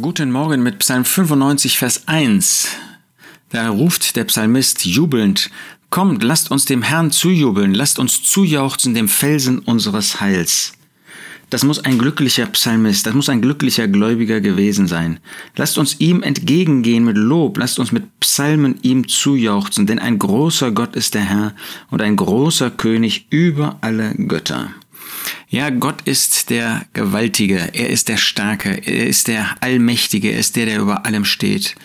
Guten Morgen mit Psalm 95, Vers 1. Da ruft der Psalmist jubelnd, Kommt, lasst uns dem Herrn zujubeln, lasst uns zujauchzen dem Felsen unseres Heils. Das muss ein glücklicher Psalmist, das muss ein glücklicher Gläubiger gewesen sein. Lasst uns ihm entgegengehen mit Lob, lasst uns mit Psalmen ihm zujauchzen, denn ein großer Gott ist der Herr und ein großer König über alle Götter. Ja, Gott ist der Gewaltige, er ist der Starke, er ist der Allmächtige, er ist der, der über allem steht.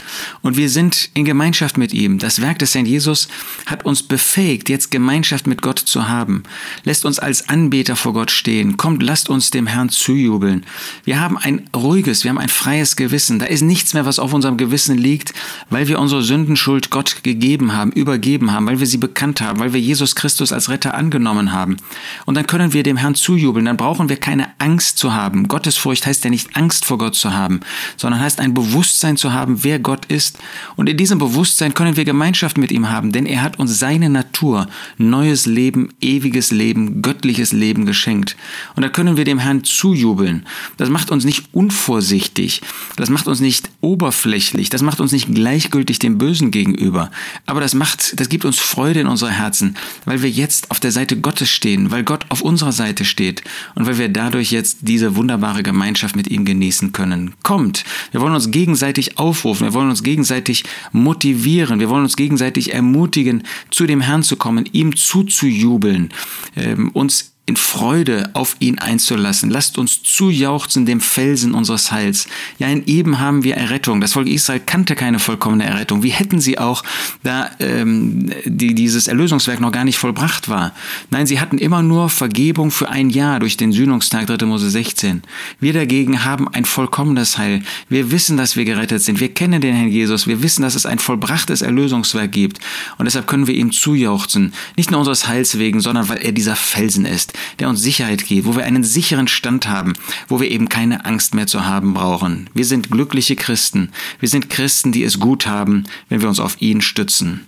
Und wir sind in Gemeinschaft mit ihm. Das Werk des Herrn Jesus hat uns befähigt, jetzt Gemeinschaft mit Gott zu haben. Lässt uns als Anbeter vor Gott stehen. Kommt, lasst uns dem Herrn zujubeln. Wir haben ein ruhiges, wir haben ein freies Gewissen. Da ist nichts mehr, was auf unserem Gewissen liegt, weil wir unsere Sündenschuld Gott gegeben haben, übergeben haben, weil wir sie bekannt haben, weil wir Jesus Christus als Retter angenommen haben. Und dann können wir dem Herrn zujubeln jubeln, dann brauchen wir keine Angst zu haben. Gottesfurcht heißt ja nicht Angst vor Gott zu haben, sondern heißt ein Bewusstsein zu haben, wer Gott ist. Und in diesem Bewusstsein können wir Gemeinschaft mit ihm haben, denn er hat uns seine Natur, neues Leben, ewiges Leben, göttliches Leben geschenkt. Und da können wir dem Herrn zujubeln. Das macht uns nicht unvorsichtig, das macht uns nicht oberflächlich, das macht uns nicht gleichgültig dem Bösen gegenüber. Aber das macht, das gibt uns Freude in unsere Herzen, weil wir jetzt auf der Seite Gottes stehen, weil Gott auf unserer Seite steht und weil wir dadurch jetzt diese wunderbare Gemeinschaft mit ihm genießen können. Kommt, wir wollen uns gegenseitig aufrufen, wir wollen uns gegenseitig motivieren, wir wollen uns gegenseitig ermutigen, zu dem Herrn zu kommen, ihm zuzujubeln, ähm, uns in Freude auf ihn einzulassen. Lasst uns zujauchzen dem Felsen unseres Heils. Ja, in ihm haben wir Errettung. Das Volk Israel kannte keine vollkommene Errettung. Wie hätten sie auch, da ähm, die, dieses Erlösungswerk noch gar nicht vollbracht war? Nein, sie hatten immer nur Vergebung für ein Jahr durch den Sühnungstag 3. Mose 16. Wir dagegen haben ein vollkommenes Heil. Wir wissen, dass wir gerettet sind. Wir kennen den Herrn Jesus. Wir wissen, dass es ein vollbrachtes Erlösungswerk gibt. Und deshalb können wir ihm zujauchzen. Nicht nur unseres Heils wegen, sondern weil er dieser Felsen ist der uns Sicherheit gibt, wo wir einen sicheren Stand haben, wo wir eben keine Angst mehr zu haben brauchen. Wir sind glückliche Christen. Wir sind Christen, die es gut haben, wenn wir uns auf ihn stützen.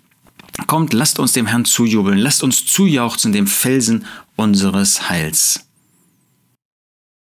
Kommt, lasst uns dem Herrn zujubeln, lasst uns zujauchzen dem Felsen unseres Heils.